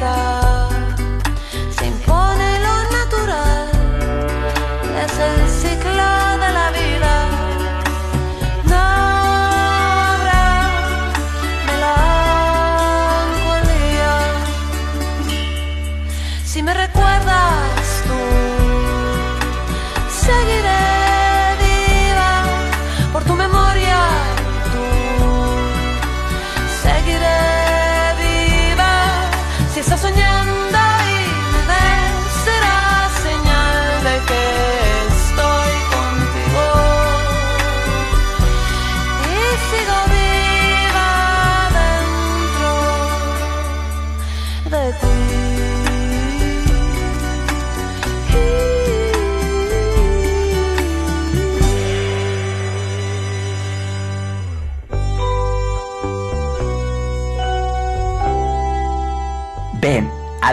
Nos guiará.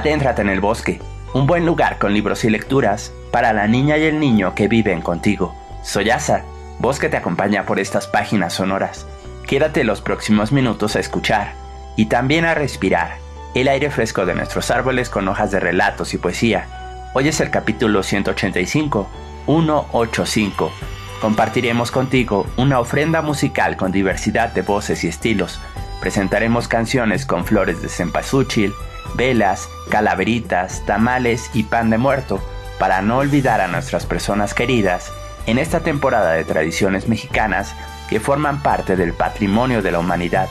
Adéntrate en el bosque, un buen lugar con libros y lecturas para la niña y el niño que viven contigo. Soy Asa, que te acompaña por estas páginas sonoras. Quédate los próximos minutos a escuchar y también a respirar el aire fresco de nuestros árboles con hojas de relatos y poesía. Hoy es el capítulo 185, 185. Compartiremos contigo una ofrenda musical con diversidad de voces y estilos. Presentaremos canciones con flores de cempasúchil, velas, calaveritas, tamales y pan de muerto para no olvidar a nuestras personas queridas en esta temporada de tradiciones mexicanas que forman parte del patrimonio de la humanidad.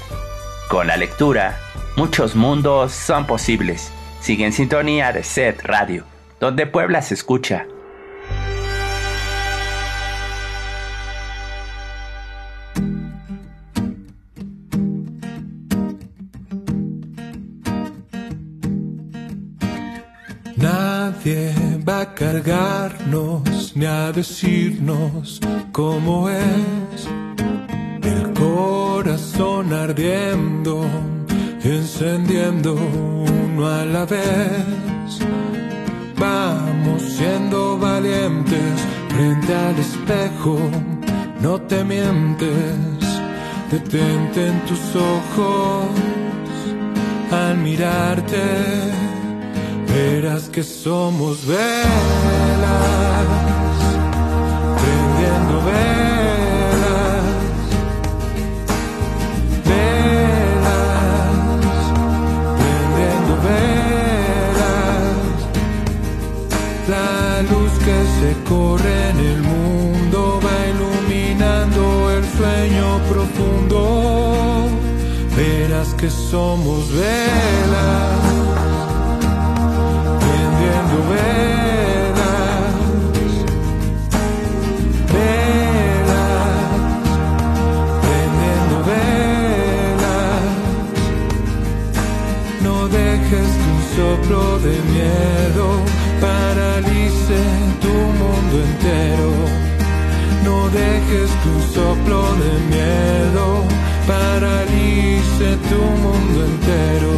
Con la lectura, muchos mundos son posibles. Sigue en sintonía de Set Radio, donde Puebla se escucha. Ni a decirnos cómo es. El corazón ardiendo, encendiendo uno a la vez. Vamos siendo valientes frente al espejo, no te mientes, detente en tus ojos al mirarte verás que somos velas, prendiendo velas, velas, prendiendo velas. La luz que se corre en el mundo va iluminando el sueño profundo. Verás que somos velas mundo entero. No dejes que un soplo de miedo paralice tu mundo entero.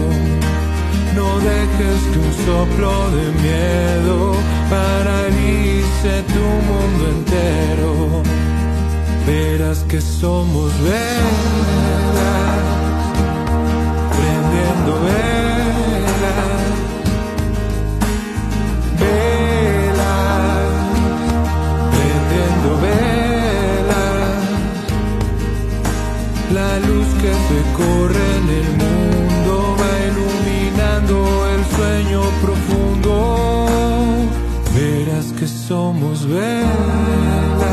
No dejes que un soplo de miedo paralice tu mundo entero. Verás que somos verdad. velas,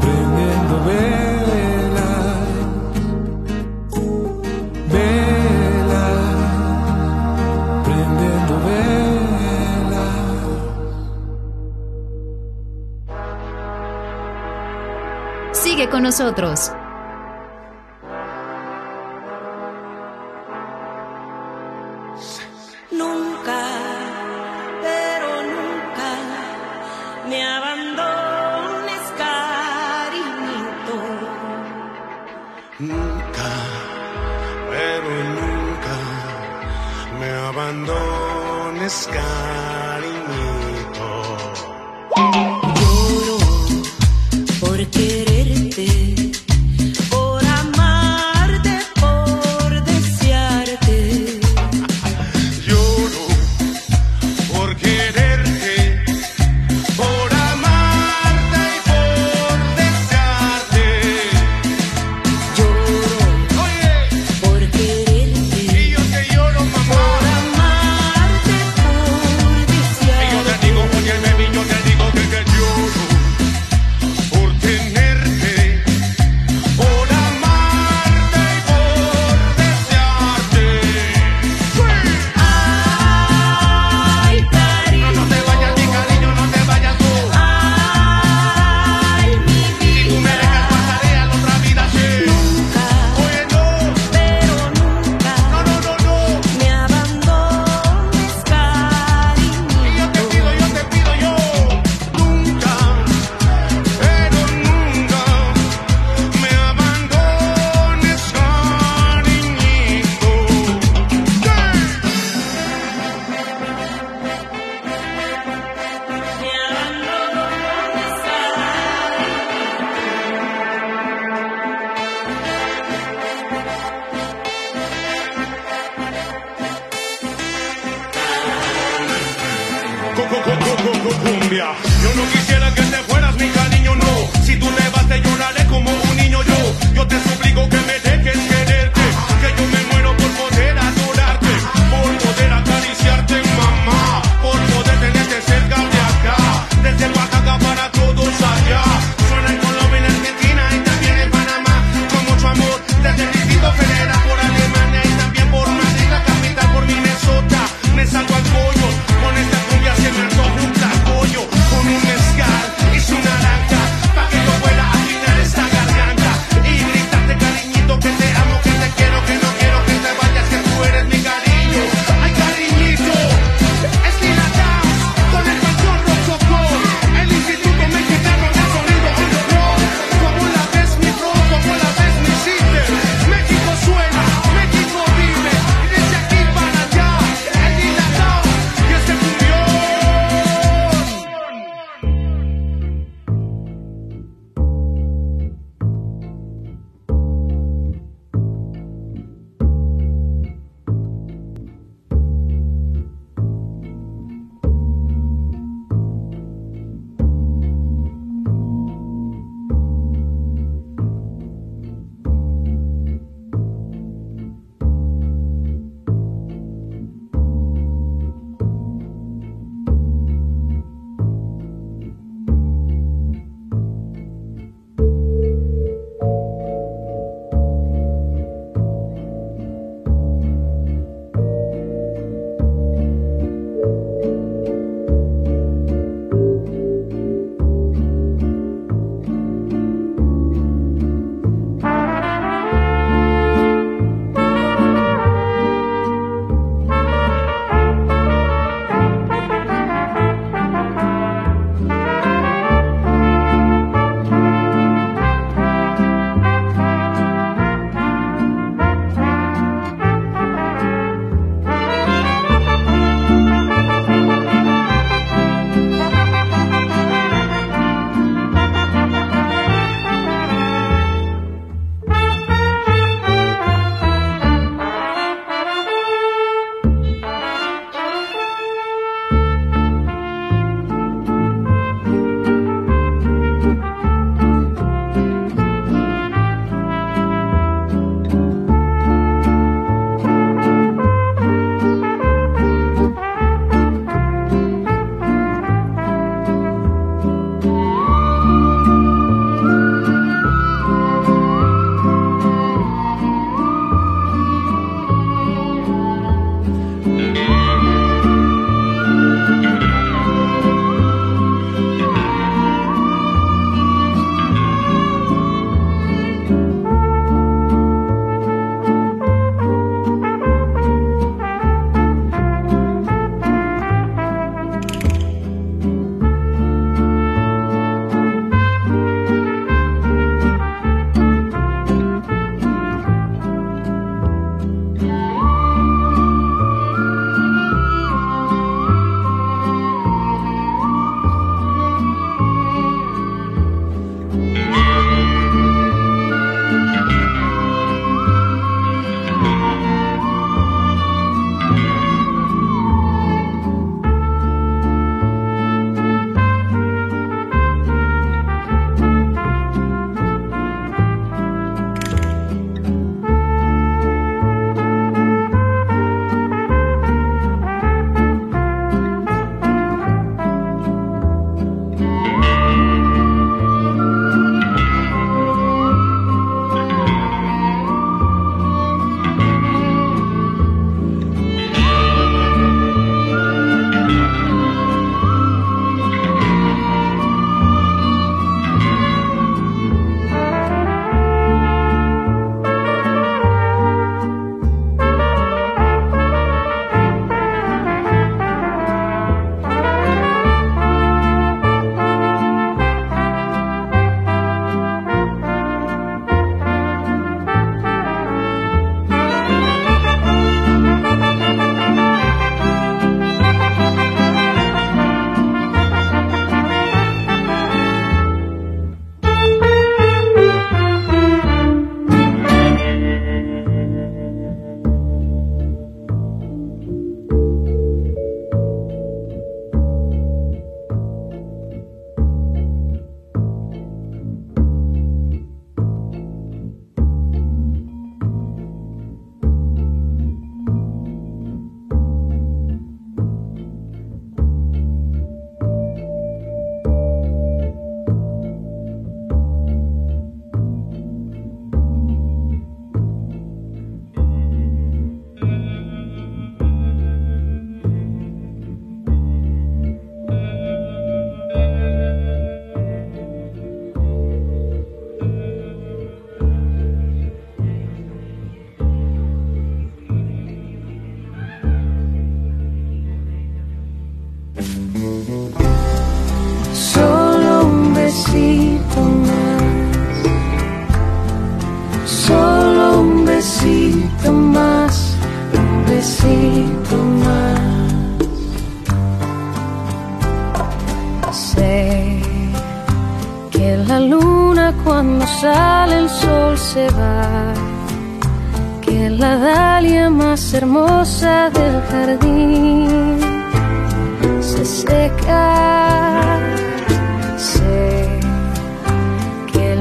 prendiendo velas, velas, prendiendo velas. Sigue con nosotros.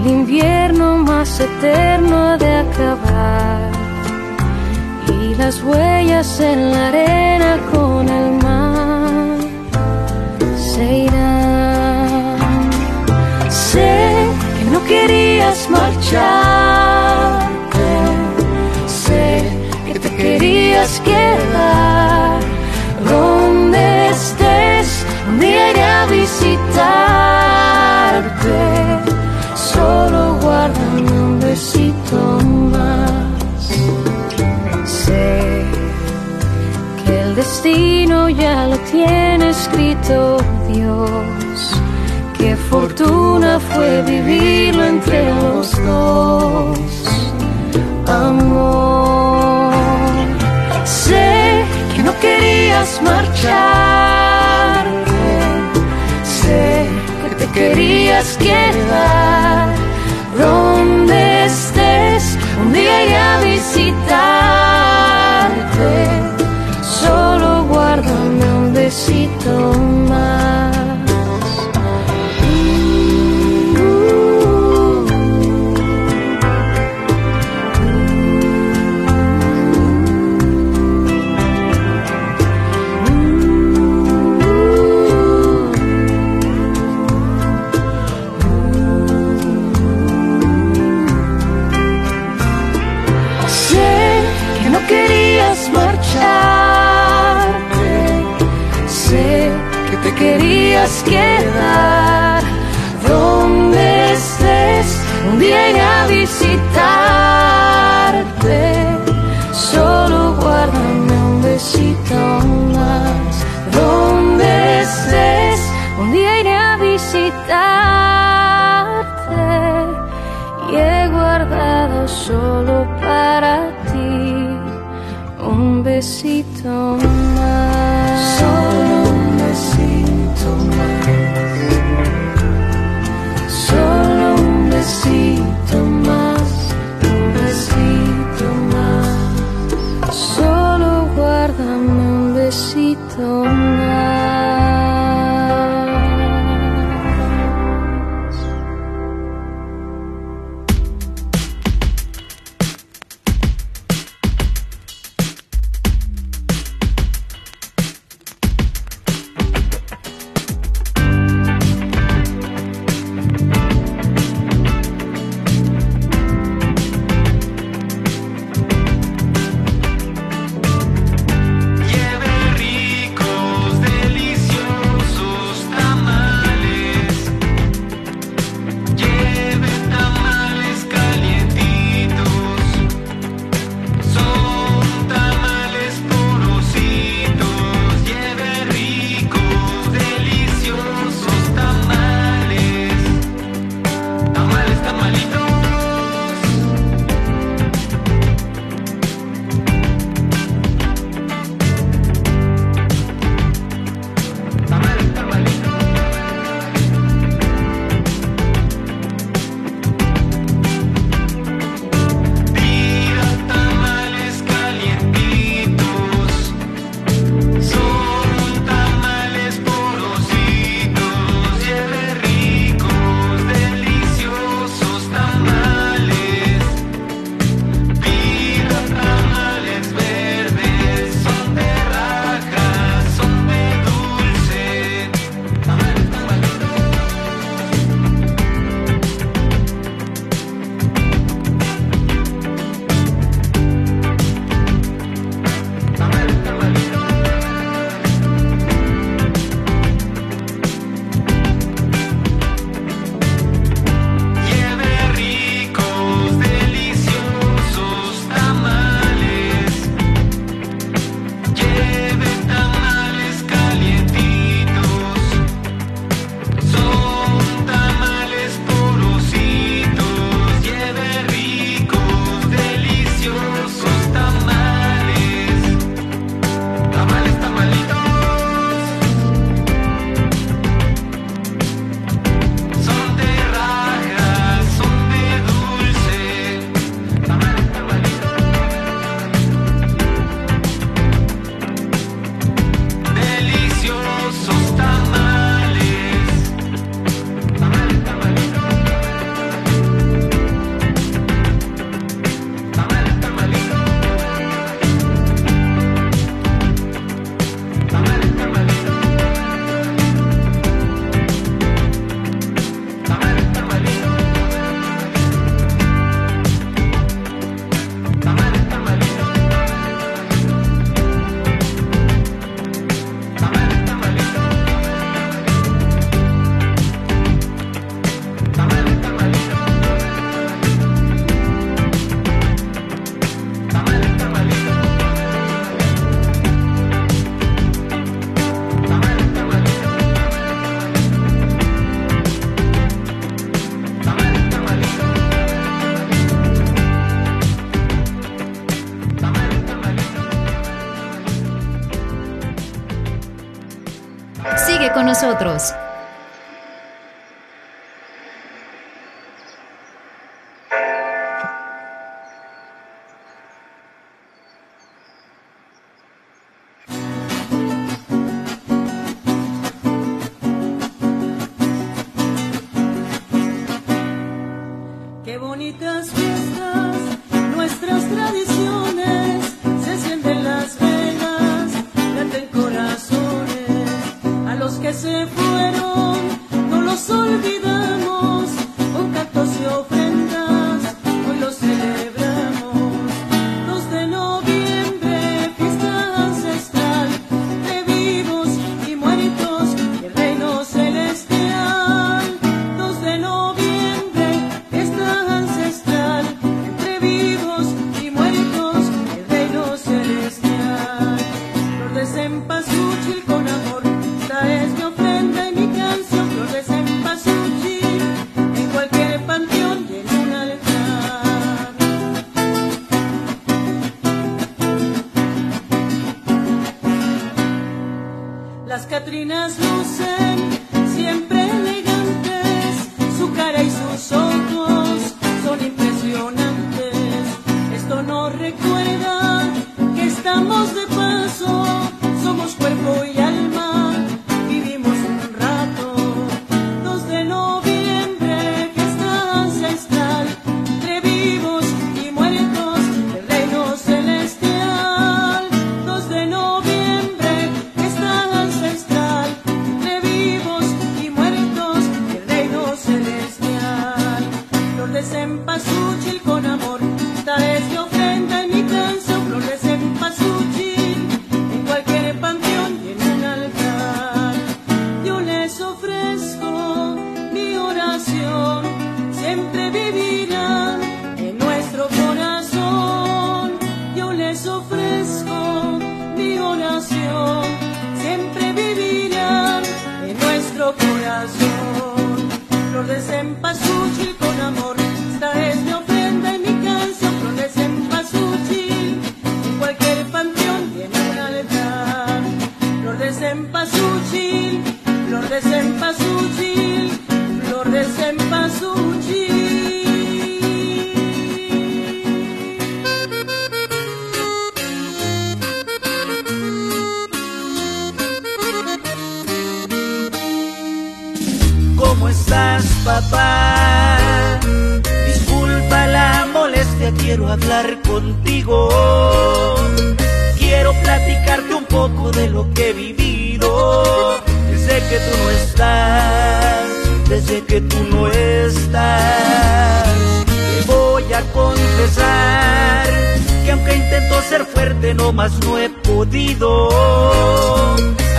el invierno más eterno de acabar y las huellas en la arena con el mar se irán. Sé que no querías marchar fortuna fue vivirlo entre los dos. Amor, sé que no querías marcharte, sé que te querías quedar. Donde estés, un día iré a visitarte, solo guárdame un besito. Estamos de paso, somos cuerpo y alma,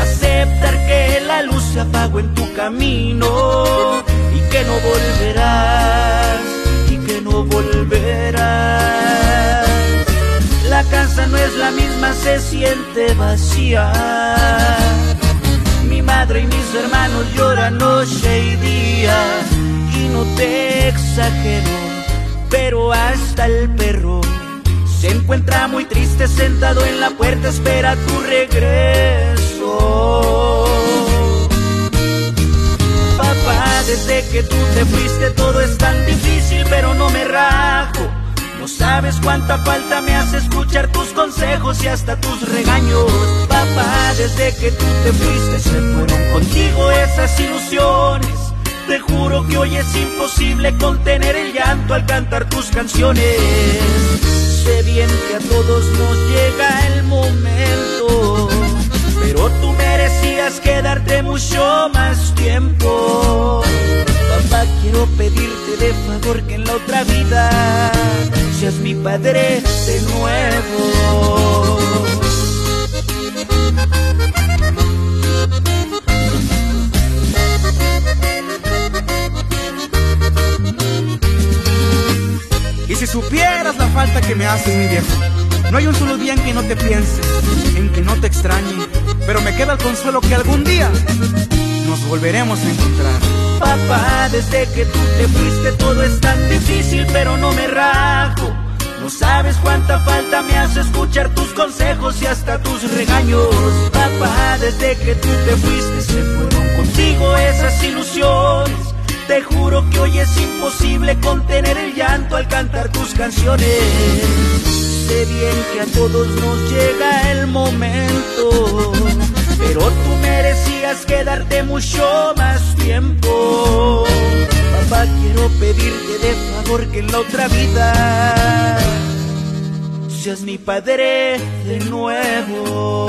aceptar que la luz se apagó en tu camino y que no volverás, y que no volverás. La casa no es la misma, se siente vacía. Mi madre y mis hermanos lloran noche y día y no te exagero, pero hasta el perro se encuentra muy triste sentado en la puerta, espera tu regreso. Papá, desde que tú te fuiste todo es tan difícil, pero no me rajo. No sabes cuánta falta me hace escuchar tus consejos y hasta tus regaños. Papá, desde que tú te fuiste se fueron contigo esas ilusiones. Te juro que hoy es imposible contener el llanto al cantar tus canciones. Sé bien que a todos nos llega el momento, pero tú merecías quedarte mucho más tiempo. Papá, quiero pedirte de favor que en la otra vida seas mi padre de nuevo. Y si supieras falta que me haces, mi viejo, no hay un solo día en que no te piense, en que no te extrañe, pero me queda el consuelo que algún día nos volveremos a encontrar. Papá, desde que tú te fuiste todo es tan difícil, pero no me rajo. No sabes cuánta falta me hace escuchar tus consejos y hasta tus regaños. Papá, desde que tú te fuiste se fueron contigo y es imposible contener el llanto al cantar tus canciones. Sé bien que a todos nos llega el momento, pero tú merecías quedarte mucho más tiempo. Papá, quiero pedirte de favor que en la otra vida seas mi padre de nuevo.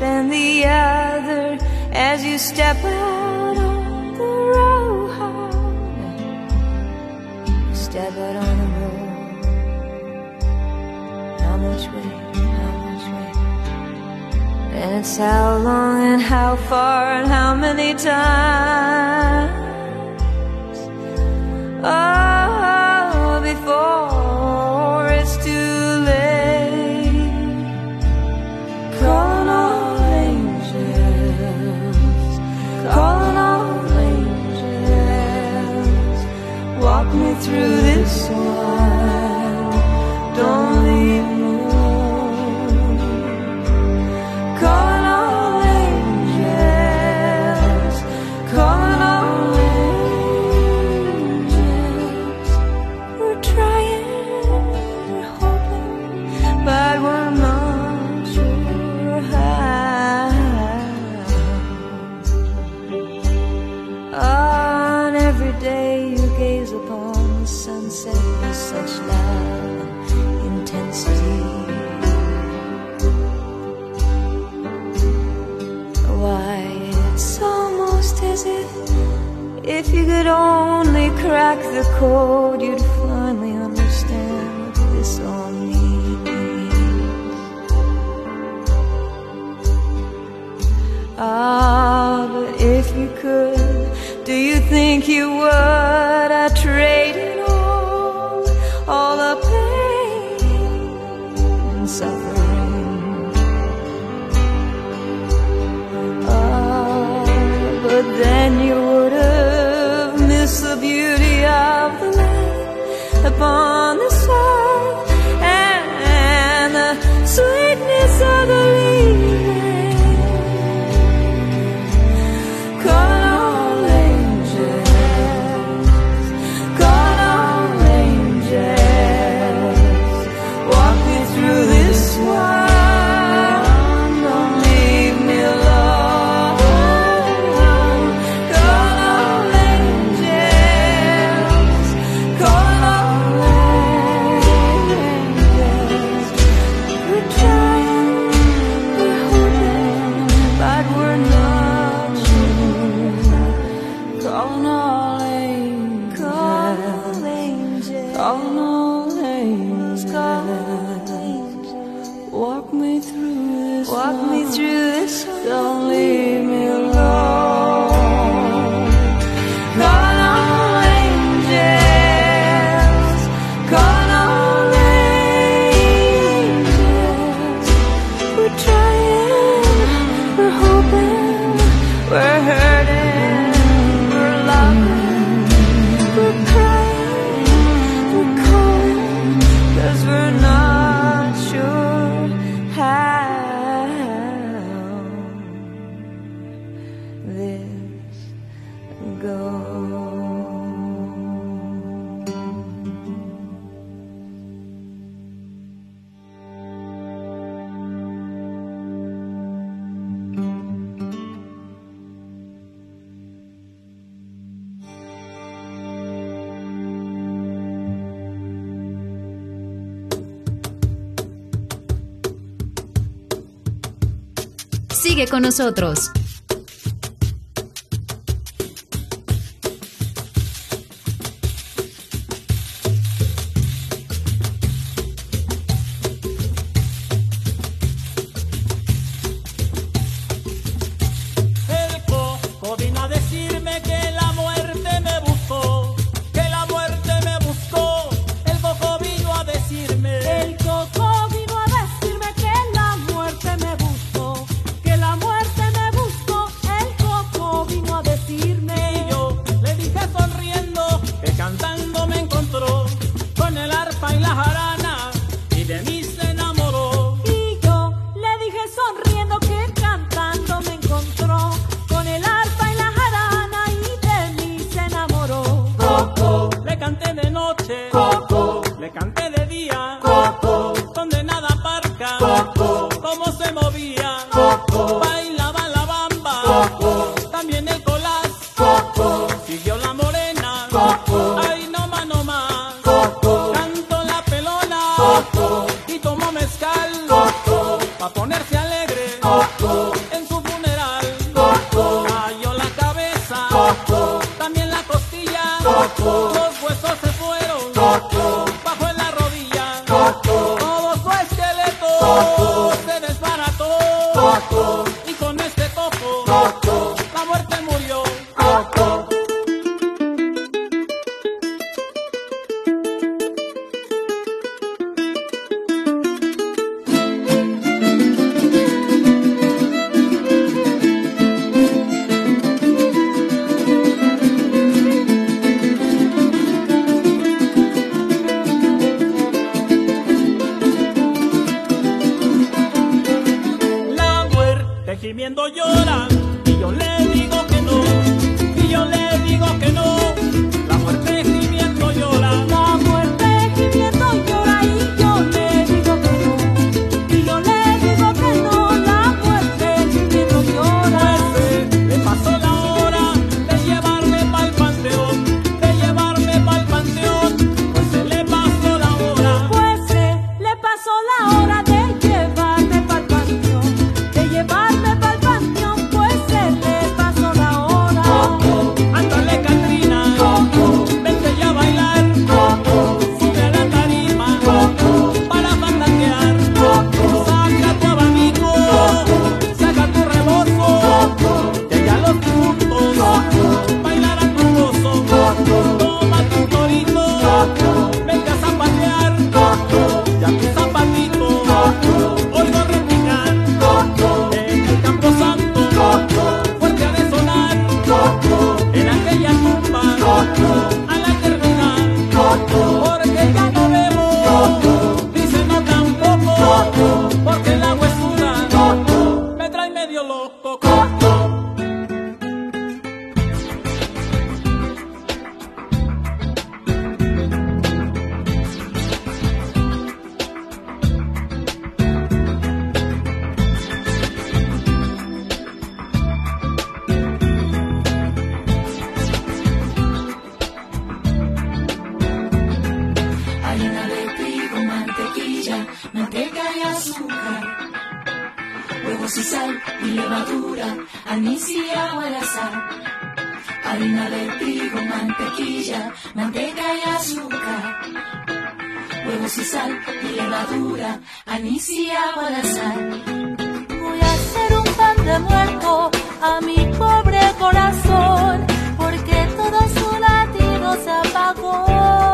Then the other as you step out on the road. Step out on the road. How much way? How much way? And it's how long and how far and how many times. Oh, through code, you'd finally understand what this all means. Ah, but if you could, do you think you would? I'd trade it all, all the pain and suffering. Ah, but then you would upon the earth and the sweetness Sigue con nosotros. y levadura, anís y agua al azar, harina de trigo, mantequilla, manteca y azúcar, huevos y sal y levadura, anís y agua al azar. Voy a hacer un pan de muerto a mi pobre corazón, porque todo su latido se apagó.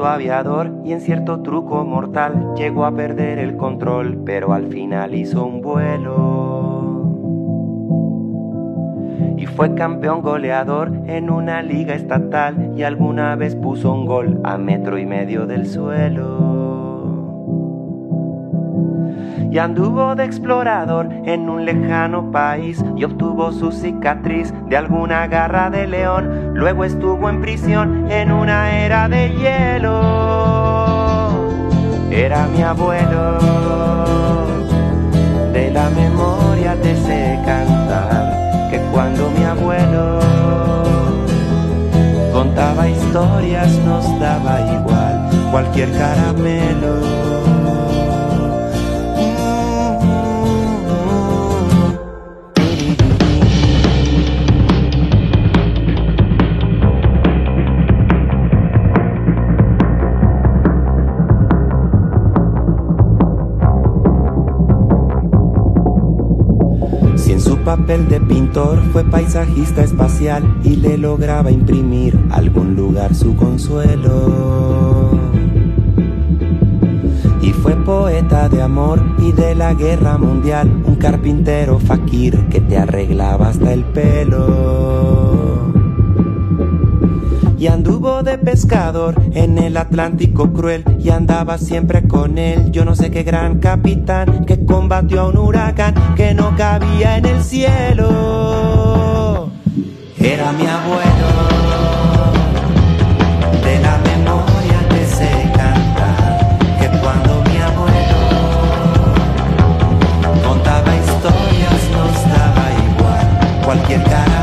Aviador y en cierto truco mortal llegó a perder el control, pero al final hizo un vuelo. Y fue campeón goleador en una liga estatal y alguna vez puso un gol a metro y medio del suelo y anduvo de explorador en un lejano país y obtuvo su cicatriz de alguna garra de león. Luego estuvo en prisión en una era de hielo. Era mi abuelo, de la memoria te sé cantar, que cuando mi abuelo contaba historias nos daba igual cualquier caramelo. Papel de pintor fue paisajista espacial y le lograba imprimir algún lugar su consuelo. Y fue poeta de amor y de la guerra mundial, un carpintero fakir que te arreglaba hasta el pelo y anduvo de pescador en el Atlántico cruel y andaba siempre con él. Yo no sé qué gran capitán que combatió a un huracán que no cabía en el cielo. Era mi abuelo. De la memoria te sé cantar que cuando mi abuelo contaba historias nos daba igual cualquier caramelo.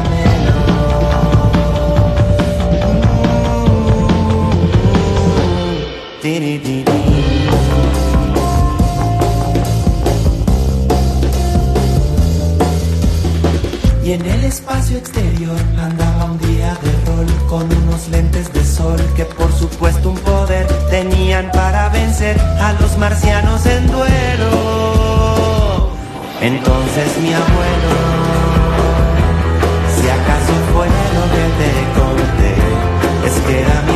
Y en el espacio exterior andaba un día de rol con unos lentes de sol que por supuesto un poder tenían para vencer a los marcianos en duelo. Entonces mi abuelo, si acaso fue lo que te conté, es que era mi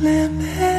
Limit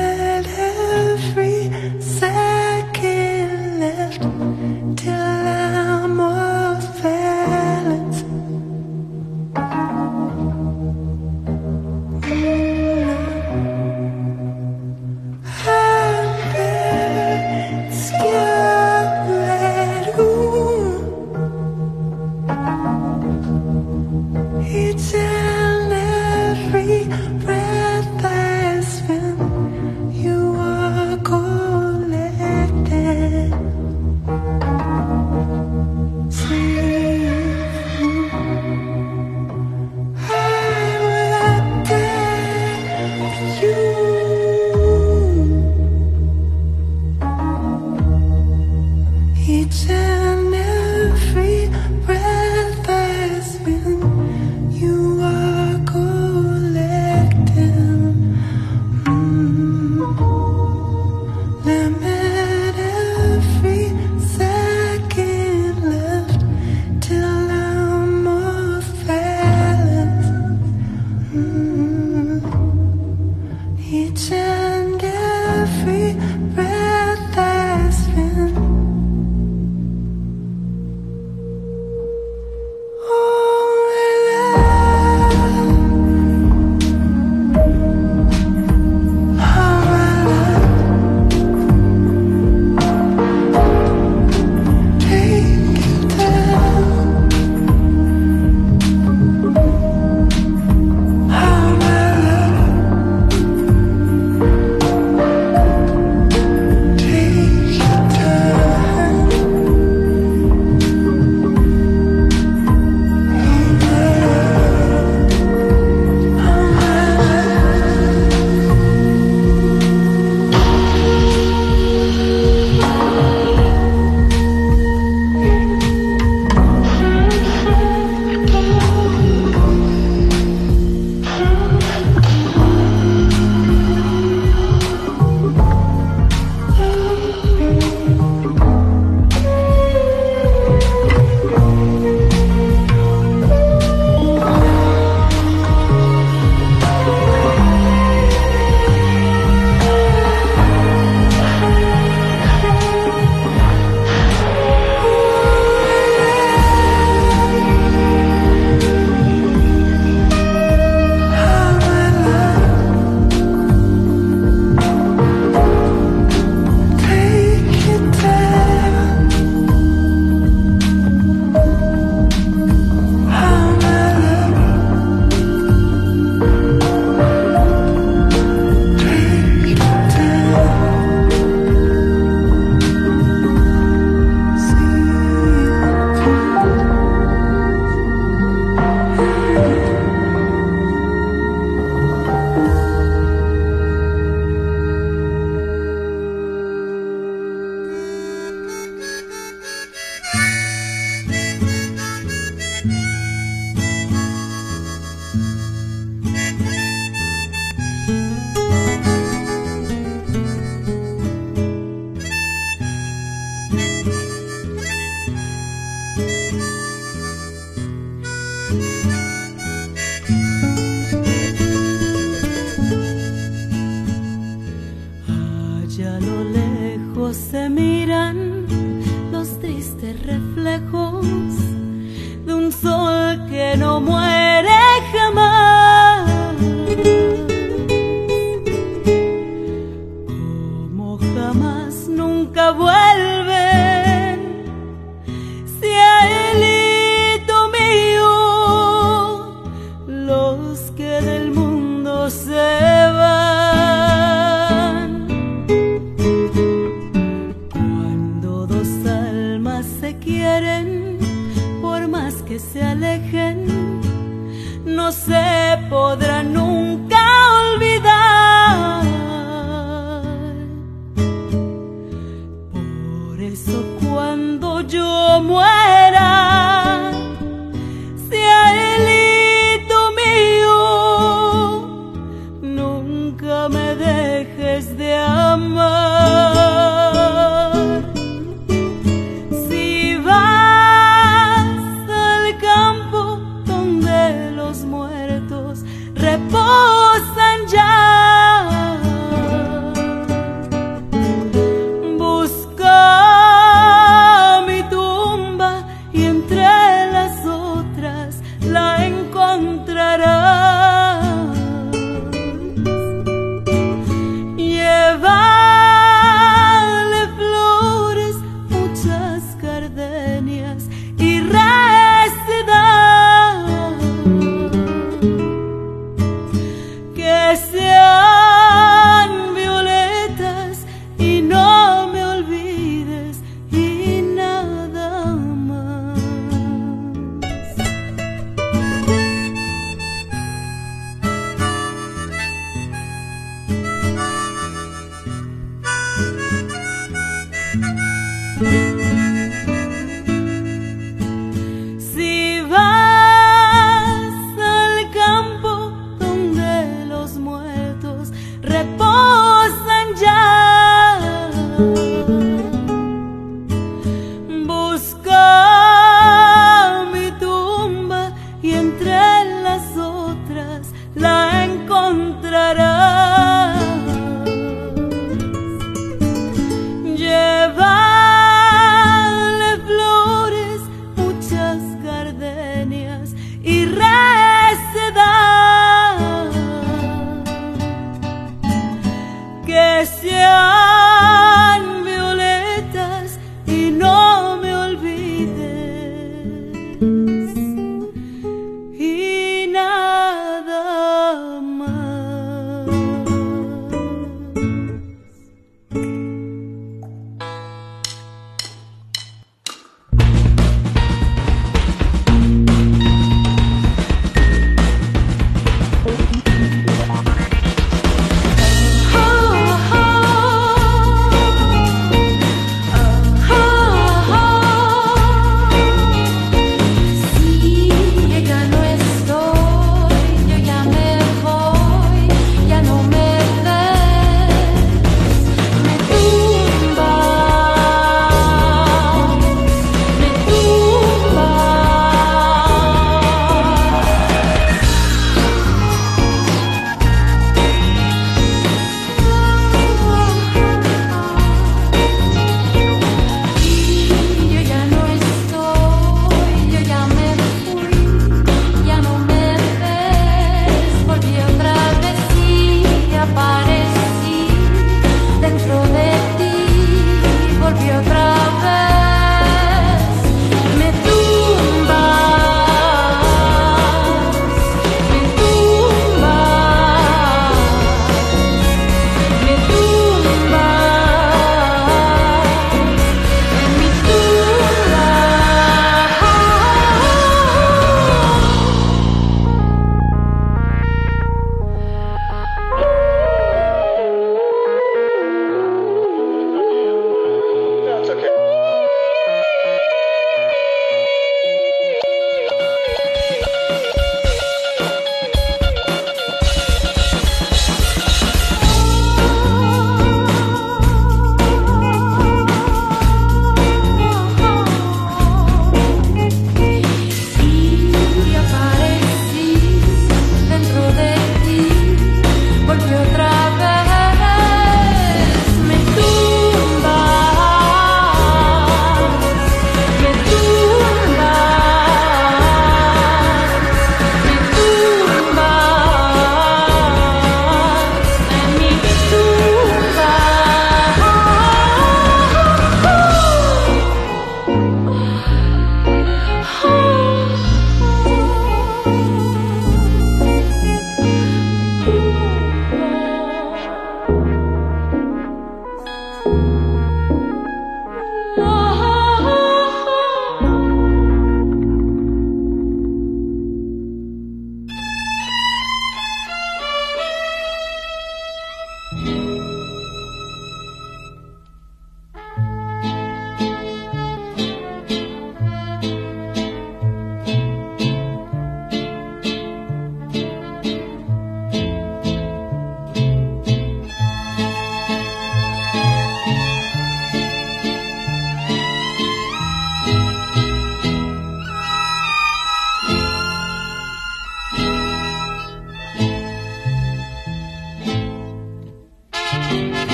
Mm-hmm.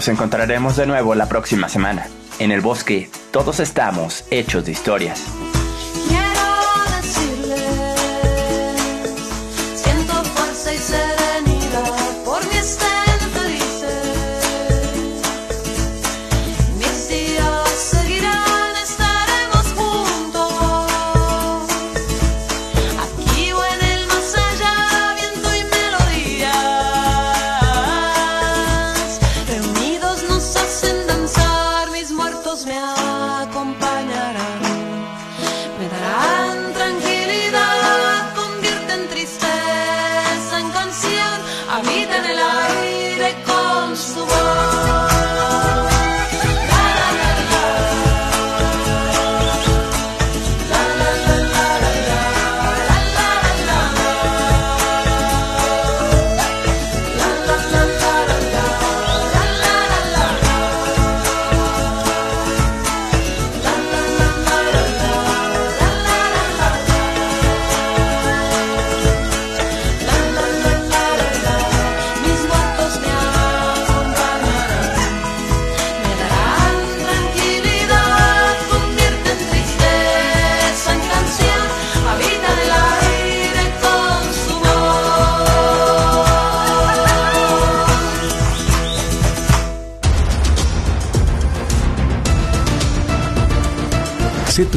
Nos encontraremos de nuevo la próxima semana. En el bosque, todos estamos hechos de historias.